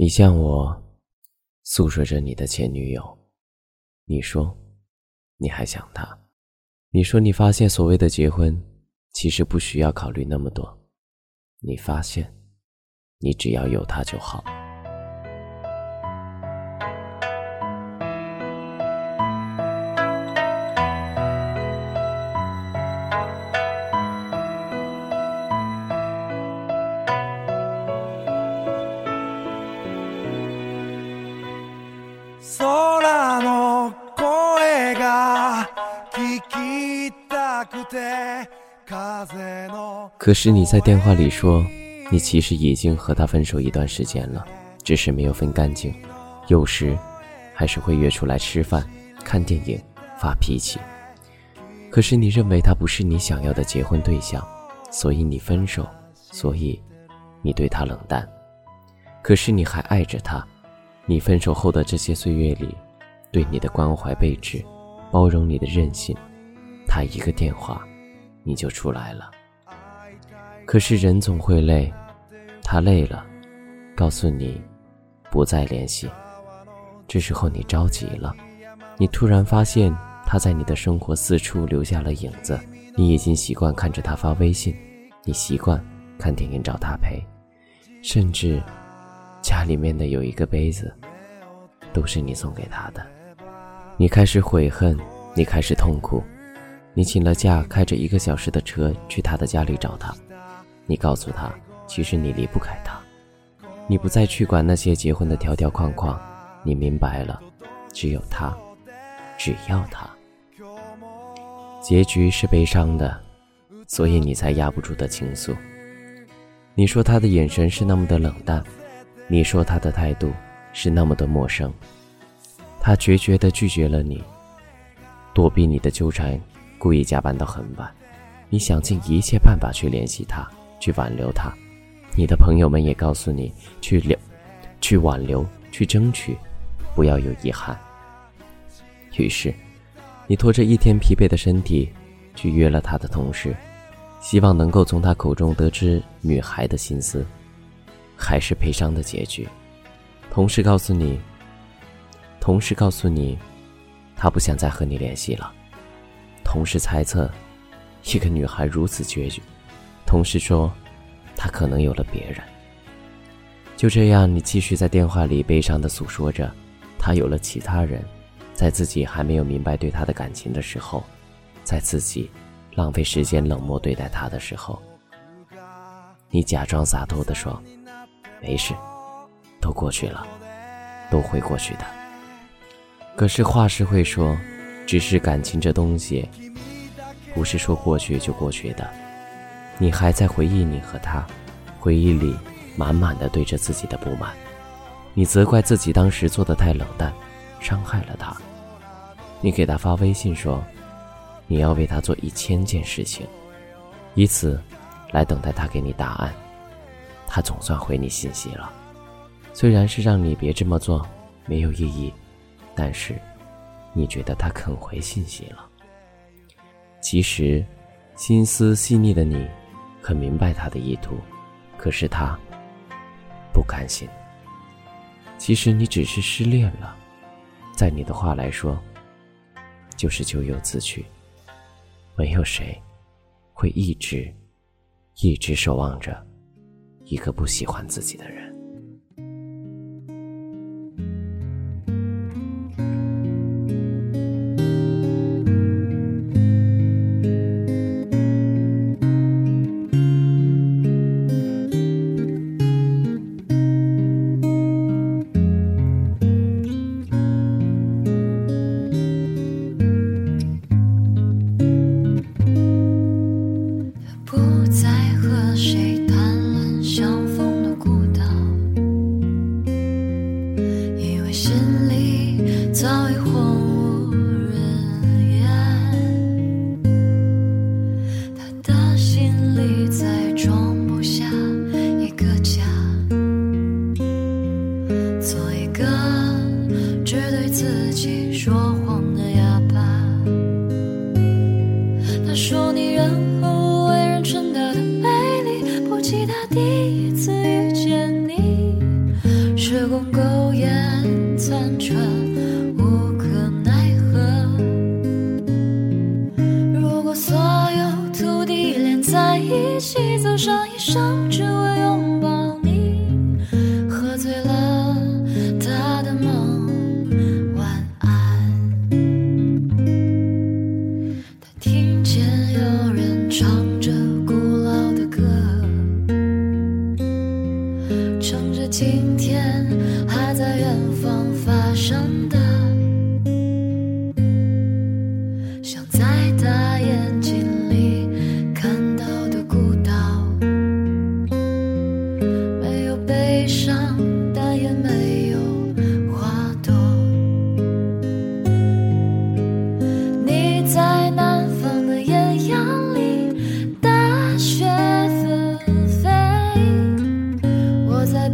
你向我诉说着你的前女友，你说你还想她，你说你发现所谓的结婚其实不需要考虑那么多，你发现你只要有她就好。可是你在电话里说，你其实已经和他分手一段时间了，只是没有分干净。有时，还是会约出来吃饭、看电影、发脾气。可是你认为他不是你想要的结婚对象，所以你分手，所以你对他冷淡。可是你还爱着他，你分手后的这些岁月里，对你的关怀备至，包容你的任性，他一个电话。你就出来了。可是人总会累，他累了，告诉你不再联系。这时候你着急了，你突然发现他在你的生活四处留下了影子。你已经习惯看着他发微信，你习惯看电影找他陪，甚至家里面的有一个杯子都是你送给他的。你开始悔恨，你开始痛苦。你请了假，开着一个小时的车去他的家里找他。你告诉他，其实你离不开他。你不再去管那些结婚的条条框框。你明白了，只有他，只要他。结局是悲伤的，所以你才压不住的倾诉。你说他的眼神是那么的冷淡，你说他的态度是那么的陌生。他决绝地拒绝了你，躲避你的纠缠。故意加班到很晚，你想尽一切办法去联系他，去挽留他。你的朋友们也告诉你去留，去挽留，去争取，不要有遗憾。于是，你拖着一天疲惫的身体，去约了他的同事，希望能够从他口中得知女孩的心思。还是悲伤的结局。同事告诉你，同事告诉你，他不想再和你联系了。同事猜测，一个女孩如此决绝。同事说，她可能有了别人。就这样，你继续在电话里悲伤地诉说着，他有了其他人。在自己还没有明白对他的感情的时候，在自己浪费时间冷漠对待他的时候，你假装洒脱地说：“没事，都过去了，都会过去的。”可是话是会说。只是感情这东西，不是说过去就过去的。你还在回忆你和他，回忆里满满的对着自己的不满。你责怪自己当时做的太冷淡，伤害了他。你给他发微信说，你要为他做一千件事情，以此来等待他给你答案。他总算回你信息了，虽然是让你别这么做，没有意义，但是。你觉得他肯回信息了？其实，心思细腻的你，很明白他的意图，可是他不甘心。其实你只是失恋了，在你的话来说，就是咎由自取。没有谁会一直一直守望着一个不喜欢自己的人。记得第一次遇见你，时光苟延残喘，无可奈何。如果所有土地连在一起，走上一生只为拥抱。趁着今天还在远方发生的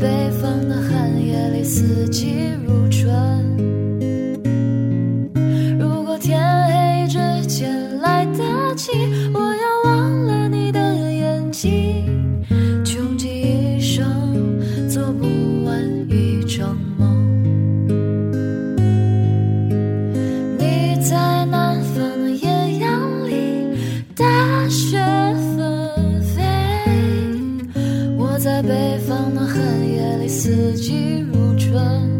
北方的寒夜里四季如春。driven